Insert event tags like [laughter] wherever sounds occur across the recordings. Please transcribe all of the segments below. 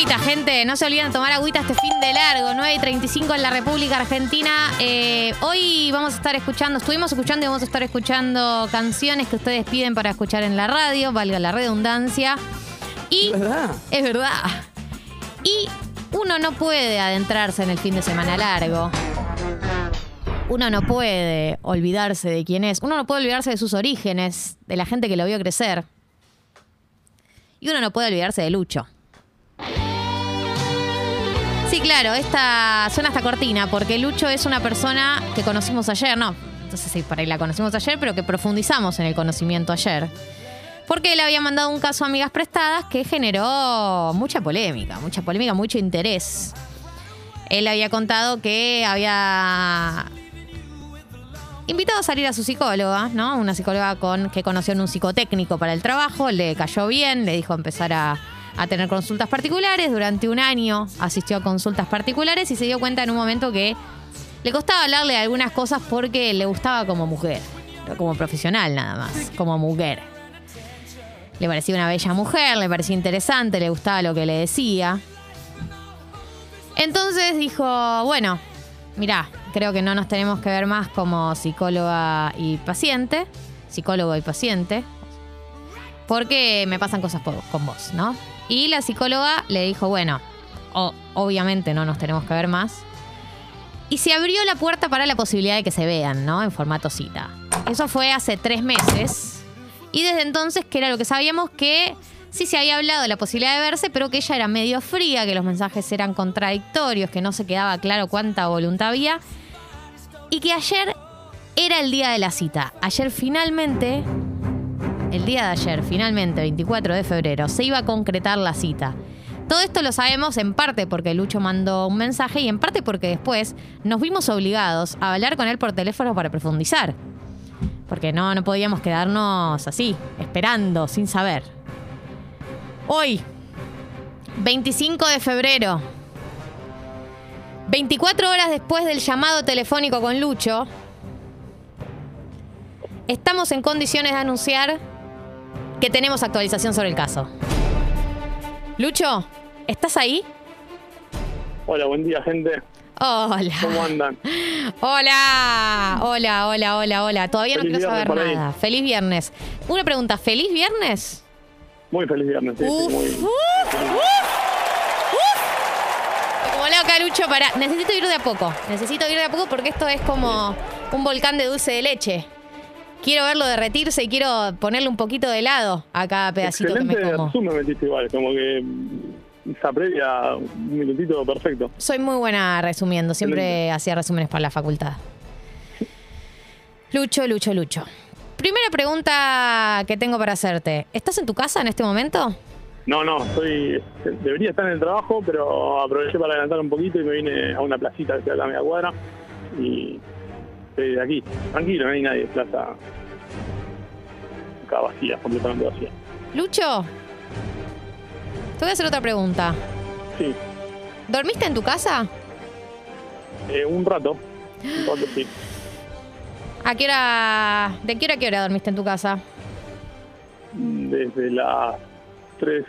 agüita, gente. No se olviden de tomar agüita este fin de largo. 9 y 35 en la República Argentina. Eh, hoy vamos a estar escuchando, estuvimos escuchando y vamos a estar escuchando canciones que ustedes piden para escuchar en la radio, valga la redundancia. Y Es verdad. es verdad. Y uno no puede adentrarse en el fin de semana largo. Uno no puede olvidarse de quién es. Uno no puede olvidarse de sus orígenes, de la gente que lo vio crecer. Y uno no puede olvidarse de Lucho. Sí, claro, esta suena esta cortina, porque Lucho es una persona que conocimos ayer, no, entonces sí, por ahí la conocimos ayer, pero que profundizamos en el conocimiento ayer. Porque él había mandado un caso a amigas prestadas que generó mucha polémica, mucha polémica, mucho interés. Él había contado que había invitado a salir a su psicóloga, ¿no? Una psicóloga con, que conoció en un psicotécnico para el trabajo, le cayó bien, le dijo empezar a, a tener consultas particulares. Durante un año asistió a consultas particulares y se dio cuenta en un momento que le costaba hablarle de algunas cosas porque le gustaba como mujer, como profesional nada más, como mujer. Le parecía una bella mujer, le parecía interesante, le gustaba lo que le decía. Entonces dijo, bueno, mirá, creo que no nos tenemos que ver más como psicóloga y paciente, psicólogo y paciente, porque me pasan cosas con vos, ¿no? Y la psicóloga le dijo, bueno, obviamente no nos tenemos que ver más. Y se abrió la puerta para la posibilidad de que se vean, ¿no? En formato cita. Eso fue hace tres meses. Y desde entonces, que era lo que sabíamos, que sí se había hablado de la posibilidad de verse, pero que ella era medio fría, que los mensajes eran contradictorios, que no se quedaba claro cuánta voluntad había. Y que ayer era el día de la cita. Ayer finalmente, el día de ayer, finalmente, 24 de febrero, se iba a concretar la cita. Todo esto lo sabemos en parte porque Lucho mandó un mensaje y en parte porque después nos vimos obligados a hablar con él por teléfono para profundizar. Porque no, no podíamos quedarnos así, esperando, sin saber. Hoy, 25 de febrero, 24 horas después del llamado telefónico con Lucho, estamos en condiciones de anunciar que tenemos actualización sobre el caso. Lucho, ¿estás ahí? Hola, buen día, gente. Hola. ¿Cómo andan? Hola, hola, hola, hola, hola. Todavía no quiero saber ahí. nada. Feliz viernes. Una pregunta, ¿feliz viernes? Muy feliz viernes, sí, sí, Uf, muy. uf, uf, uf. Como loca, Lucho, para. Necesito ir de a poco. Necesito ir de a poco porque esto es como un volcán de dulce de leche. Quiero verlo derretirse y quiero ponerle un poquito de helado a cada pedacito que Excelente me como. resumen metiste igual, como que esa previa, un minutito perfecto. Soy muy buena resumiendo. Siempre Excelente. hacía resúmenes para la facultad. Lucho, Lucho, Lucho. Primera pregunta que tengo para hacerte. ¿Estás en tu casa en este momento? No, no, estoy, debería estar en el trabajo, pero aproveché para adelantar un poquito y me vine a una placita que está acá a media cuadra. Y aquí, tranquilo, no hay nadie, plaza acá vacía, completamente vacía. Lucho, te voy a hacer otra pregunta. Sí, ¿Dormiste en tu casa? eh, un rato, un rato sí. ¿A qué hora, ¿De qué hora a qué hora dormiste en tu casa? Desde las 3,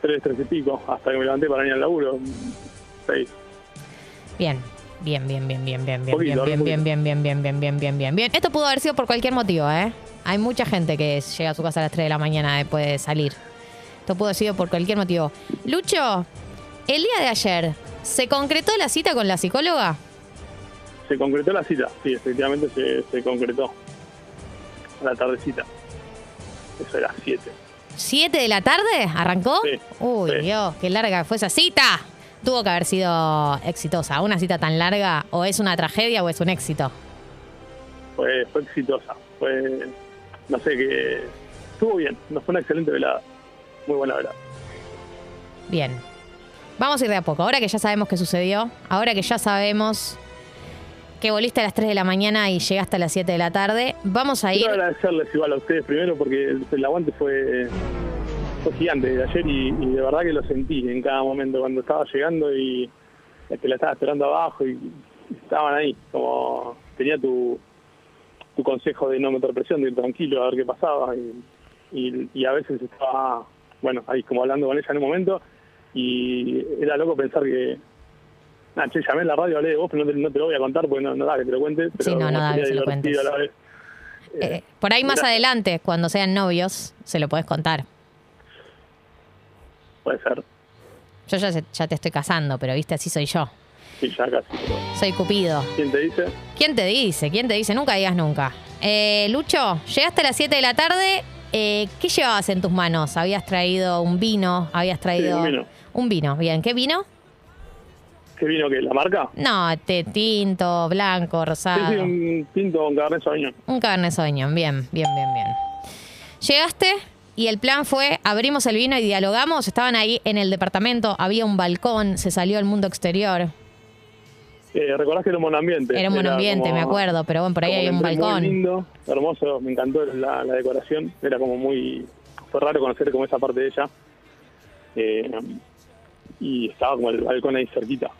3, 3 y pico, hasta que me levanté para ir al laburo, 6. Bien, bien, bien, bien, bien, bien, bien, bien, bien, bien, bien, bien, bien, bien, bien, bien, bien, bien. Esto pudo haber sido por cualquier motivo, ¿eh? Hay mucha gente que llega a su casa a las 3 de la mañana después de salir. Esto pudo haber sido por cualquier motivo. Lucho, el día de ayer, ¿se concretó la cita con la psicóloga? Se concretó la cita, sí, efectivamente se, se concretó. La tardecita. Eso era 7. ¿Siete de la tarde? ¿Arrancó? Sí, Uy, sí. Dios, qué larga fue esa cita. Tuvo que haber sido exitosa. Una cita tan larga, o es una tragedia o es un éxito. Fue, fue exitosa. Fue, no sé, que estuvo bien. Nos fue una excelente velada. Muy buena velada. Bien. Vamos a ir de a poco. Ahora que ya sabemos qué sucedió, ahora que ya sabemos que voliste a las 3 de la mañana y llegaste a las 7 de la tarde, vamos a ir. Quiero agradecerles igual a ustedes primero porque el, el aguante fue, fue gigante de ayer y, y de verdad que lo sentí en cada momento cuando estaba llegando y que la estaba esperando abajo y, estaban ahí. Como tenía tu, tu consejo de no meter presión, de ir tranquilo a ver qué pasaba y, y, y a veces estaba, bueno, ahí como hablando con ella en un momento Y era loco pensar que. Nah, che, llamé en la radio, hablé de vos, pero no te, no te lo voy a contar porque no, no da que te lo cuente. Pero Sí, no, no da sería que se lo divertido cuentes. a la vez. Eh, por ahí más Mira. adelante, cuando sean novios, se lo podés contar. Puede ser. Yo ya, se- ya te estoy casando, pero viste, así soy yo. Sí, ya casi. pero Soy Cupido. ¿Quién te dice? ¿Quién te dice? ¿Quién te dice? Nunca digas nunca. Eh, Lucho, llegaste a las 7 de la tarde. eh, ¿Qué llevabas en tus manos? ¿Habías traído un vino? ¿Habías traído un vino. Un vino, bien. ¿Qué vino? ¿Qué vino que ¿La marca? No, tinto, blanco, Sí, rosado. sí, un tinto con Cabernet Sauvignon. Un Cabernet Sauvignon, bien, bien, bien, bien. Llegaste y el plan fue, abrimos el vino y dialogamos. Estaban ahí en el departamento, había un balcón, se salió al mundo exterior. Eh, ¿Recordás que era un buen ambiente? Era un buen ambiente, como- me acuerdo, pero bueno, por ahí que un balcón. Muy lindo, hermoso, me encantó la, la decoración. Era como muy. Fue raro conocer como esa parte de ella. Eh, y estaba como el balcón ahí cerquita.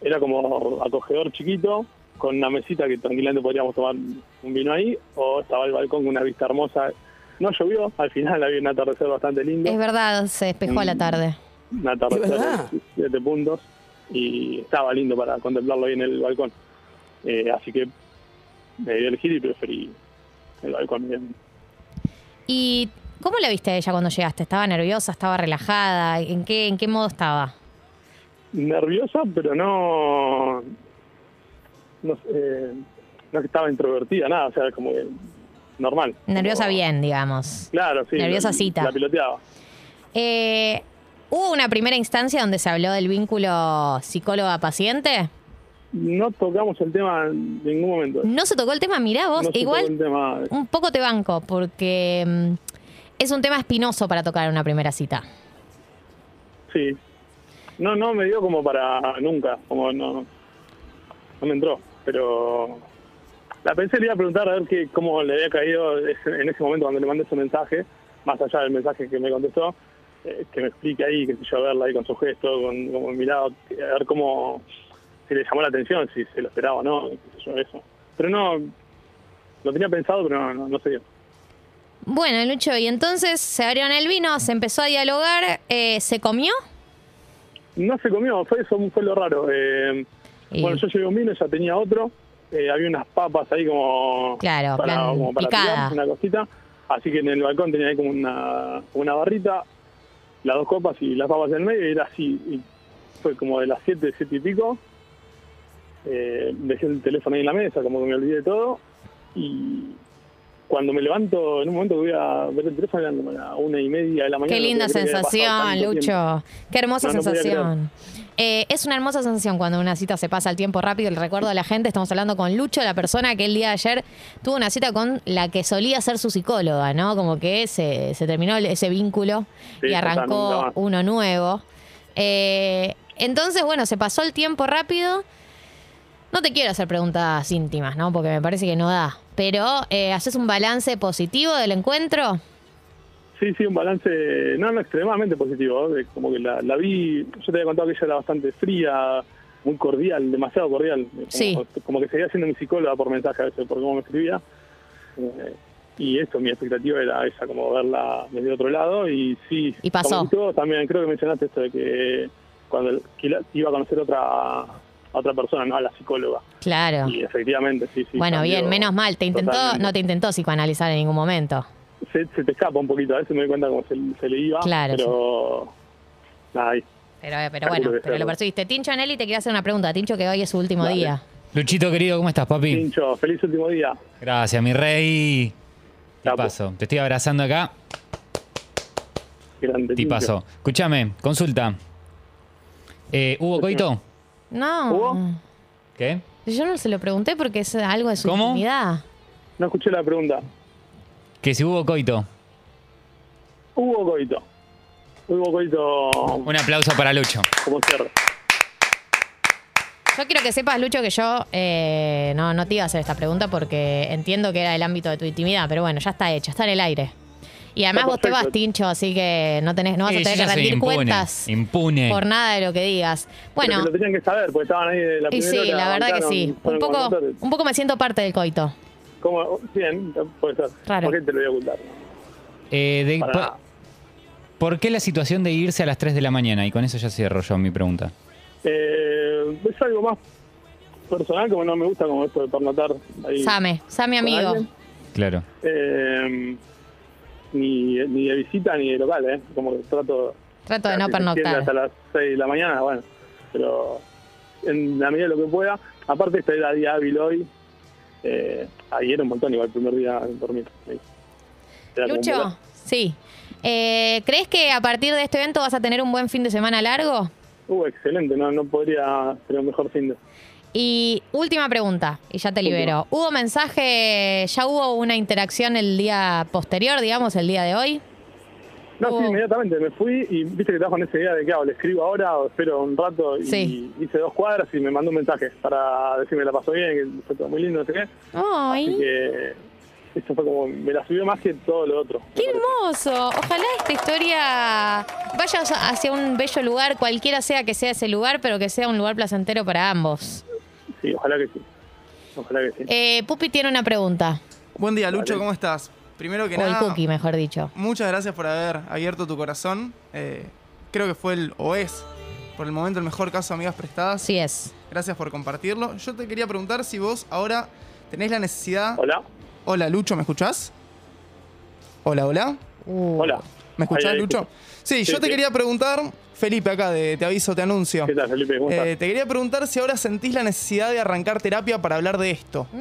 Era como acogedor chiquito, con una mesita que tranquilamente podríamos tomar un vino ahí, o estaba el balcón con una vista hermosa. No llovió, al final había un atardecer bastante lindo. Es verdad, se despejó a la tarde. un atardecer de siete puntos y estaba lindo para contemplarlo ahí en el balcón. Eh, así que me dio a elegir y preferí el balcón. Bien. ¿Y cómo la viste a ella cuando llegaste? ¿Estaba nerviosa? ¿Estaba relajada? ¿En qué, en qué modo estaba? Nerviosa, pero no. No, sé, eh, no que estaba introvertida, nada, o sea, como que normal. Nerviosa Como- bien, digamos. Claro, sí. Nerviosa la, cita. La piloteaba. Eh, ¿Hubo una primera instancia donde se habló del vínculo psicóloga-paciente? No tocamos el tema en ningún momento. No se tocó el tema, mirá vos, No se igual tocó el tema. un poco te banco, porque mm, es un tema espinoso para tocar en una primera cita. Sí. No, no me dio como para nunca, como no, no me entró, pero la pensé, le iba a preguntar a ver qué, cómo le había caído [laughs] en ese momento cuando le mandé ese mensaje, más allá del mensaje que me contestó, eh, que me explique ahí, qué sé yo, verla ahí con su gesto, con, con mirado, a ver cómo, si le llamó la atención, si se lo esperaba o no, qué sé yo, eso. Pero no, lo tenía pensado, pero no, no, no se dio. Bueno, Lucho, y entonces se abrieron el vino, se empezó a dialogar, eh, ¿se comió? No se comió, fue eso fue lo raro. Eh, Y- Bueno, yo llevé un vino, ya tenía otro. Eh, había unas papas ahí como Claro, para, plan como para tirar, una cosita. Así que en el balcón tenía ahí como una, una barrita, las dos copas y las papas en el medio, y era así. Y fue como de las 7, 7 y pico. Eh, dejé el teléfono ahí en la mesa, como que me olvidé de todo. Y cuando me levanto, en un momento que voy a ver el teléfono, eran como la una y media de la mañana. Qué linda sensación, tanto tiempo. Lucho. Qué hermosa No, no podía sensación. Eh, es una hermosa sensación cuando una cita se pasa el tiempo rápido. Le recuerdo a la gente, estamos hablando con Lucho, la persona que el día de ayer tuvo una cita con la que solía ser su psicóloga, ¿no? Como que se, se terminó el- ese vínculo Sí, y arrancó uno nuevo. Eh, entonces, bueno, se pasó el tiempo rápido. No te quiero hacer preguntas íntimas, ¿no? Porque me parece que no da. Pero, eh, ¿haces un balance positivo del encuentro? Sí, sí, un balance, no, no extremadamente positivo. ¿eh? Como que la, la vi, yo te había contado que ella era bastante fría, muy cordial, demasiado cordial. Como, Sí. Como que seguía siendo mi psicóloga por mensaje a veces, por cómo me escribía. Eh, y eso, mi expectativa era esa, como verla desde otro lado. Y sí, Y pasó. tú también creo que mencionaste esto de que cuando que iba a conocer otra, a otra persona, no a la psicóloga. Claro. Y efectivamente, sí, sí. bueno, bien, menos mal. Te intentó, totalmente. no te intentó psicoanalizar en ningún momento. Se, se te escapa un poquito, a veces me doy cuenta como se, se le iba, Claro, pero nada, ahí. Pero, eh, pero bueno, pero lo percibiste. Tincho Anelli te quiere hacer una pregunta. Tincho, que hoy es su último Dale. día. Luchito querido, ¿cómo estás, papi? Pincho, feliz último día. Gracias, mi rey. Capo. Tipazo. Te estoy abrazando acá. Grande. Tipazo. Escúchame, consulta. Eh, ¿Hubo coito? No. ¿Hubo? ¿Qué? Yo no se lo pregunté porque es algo de su ¿Cómo? intimidad. Tincho. No escuché la pregunta. Que si hubo coito. Hubo coito. Hubo coito Un aplauso para Lucho. como cierre. Yo quiero que sepas, Lucho, que yo eh, no, no te iba a hacer esta pregunta porque entiendo que era el ámbito de tu intimidad, pero bueno, ya está hecho, está en el aire. Y además vos te vas. Tincho, así que no tenés, no vas a tener que rendir impune, cuentas Impune. por nada de lo que digas. Pero Bueno, que lo tenían que saber, porque estaban ahí de la y primera sí, hora, la verdad que sí. Un poco, un poco me siento parte del coito. ¿Cómo? Bien, puede ser. Raro. ¿Por qué te lo voy a ocultar? Eh, de- Para- pa- ¿Por qué la situación de irse a las 3 de la mañana? Y con eso ya cierro yo mi pregunta. Eh, es algo más personal, como no me gusta como esto de pernotar ahí. Same, Same amigo. alguien. Claro. Eh, ni, ni de visita ni de local, ¿eh? Como que trato... Trato de no pernoctar. Hasta las 6 de la mañana, bueno. Pero en la medida de lo que pueda. Aparte, este era día hábil hoy. Eh, ayer un montón, igual el primer día dormir. Lucho, sí. Eh, ¿Crees que a partir de este evento vas a tener un buen fin de semana largo? Uh, excelente, no, no podría ser un mejor fin de Y última pregunta, y ya te libero. ¿Hubo mensaje, ya hubo una interacción el día posterior, digamos, el día de hoy? No, Oh. sí, inmediatamente me fui y viste que estaba con esa idea de que hago, le escribo ahora o espero un rato y Sí. hice dos cuadras y me mandó un mensaje para decirme la pasó bien, que fue todo muy lindo, no sé qué. Así ¡Ay! que eso fue como, me la subió más que todo lo otro. ¡Qué hermoso! Ojalá esta historia vaya hacia un bello lugar, cualquiera sea que sea ese lugar, pero que sea un lugar placentero para ambos. Sí, ojalá que sí. Ojalá que sí. Eh, Pupi tiene una pregunta. Buen día, Lucho. ¿cómo estás? Primero que O el nada, Cookie, mejor dicho. muchas gracias por haber abierto tu corazón. Eh, creo que fue el, o es, por el momento, el mejor caso de amigas prestadas. Así es. Gracias por compartirlo. Yo te quería preguntar si vos ahora tenés la necesidad... Hola. Hola, Lucho, ¿me escuchás? Hola, hola. Uh, Hola. ¿Me escuchás, Lucho? Sí, Sí, yo te sí. quería preguntar, Felipe acá de Te Aviso, Te Anuncio. ¿Qué tal, Felipe? ¿Cómo Eh, te quería preguntar si ahora sentís la necesidad de arrancar terapia para hablar de esto. [laughs]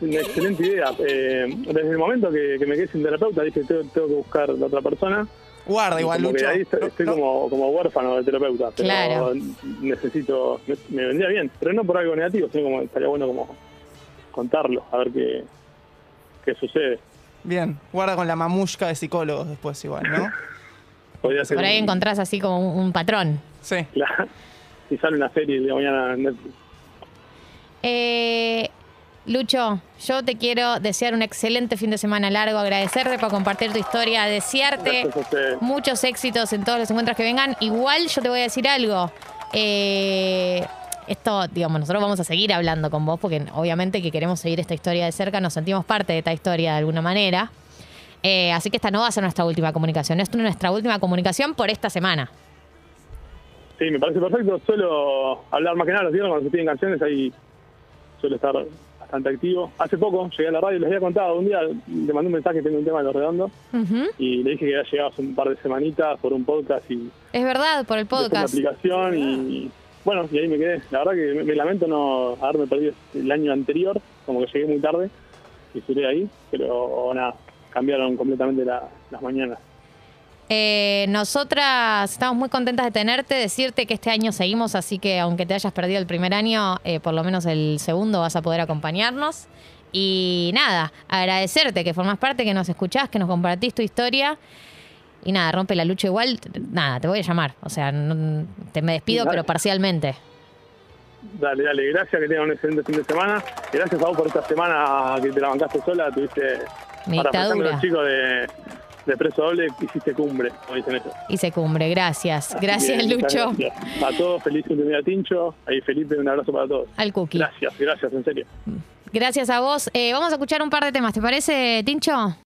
Una excelente idea. Eh, desde el momento que, que me quedé sin terapeuta, dije, tengo, tengo que buscar a otra persona. Guarda, Y igual, como Lucho. ahí estoy, No- estoy no- como, como huérfano de terapeuta. Pero Claro. necesito, me, me vendría bien. Pero no por algo negativo, sino como estaría bueno como contarlo, a ver qué, qué sucede. Bien, guarda con la mamushka de psicólogos después igual, ¿no? [laughs] Podría ser Por ahí un- encontrás así como un, un patrón. Sí. [laughs] la- si sale una serie de mañana en Netflix. Eh, Lucho, yo te quiero desear un excelente fin de semana largo, agradecerte por compartir tu historia, desearte muchos éxitos en todos los encuentros que vengan. Igual yo te voy a decir algo. Eh, esto, digamos, nosotros vamos a seguir hablando con vos porque obviamente que queremos seguir esta historia de cerca, nos sentimos parte de esta historia de alguna manera. Eh, así que esta no va a ser nuestra última comunicación, esto es nuestra última comunicación por esta semana. Sí, me parece perfecto. Suelo hablar más que nada los días cuando se piden canciones, ahí suelo estar bastante activo. Hace poco llegué a la radio y les había contado. Un día le mandé un mensaje, tengo un tema de los redondos, Ujú. y le dije que había llegado hace un par de semanitas por un podcast y Es verdad, por el después la podcast. aplicación y bueno, y ahí me quedé. La verdad que me, me lamento no haberme perdido el año anterior, como que llegué muy tarde y estuve ahí, pero nada, cambiaron completamente la- las mañanas. Eh, nosotras estamos muy contentas de tenerte, decirte que este año seguimos, así que aunque te hayas perdido el primer año, eh, por lo menos el segundo vas a poder acompañarnos. Y nada, agradecerte que formas parte, que nos escuchás, que nos compartís tu historia. Y nada, rompe la lucha igual, nada, te voy a llamar. O sea, no- te me despido, Dale. pero parcialmente. Dale, dale, gracias, que tengan un excelente fin de semana. Gracias a vos por esta semana que te la bancaste sola, tuviste Mi para dictadura. los chicos de, de Preso Doble, hiciste cumbre, como dicen ellos. Y se cumbre, gracias. Así Gracias, muchas Lucho. gracias. A todos, feliz cumpleaños Tincho. Ahí Felipe, un abrazo para todos. Al cookie. Gracias, gracias, en serio. Gracias a vos. Eh, vamos a escuchar un par de temas, ¿te parece, Tincho?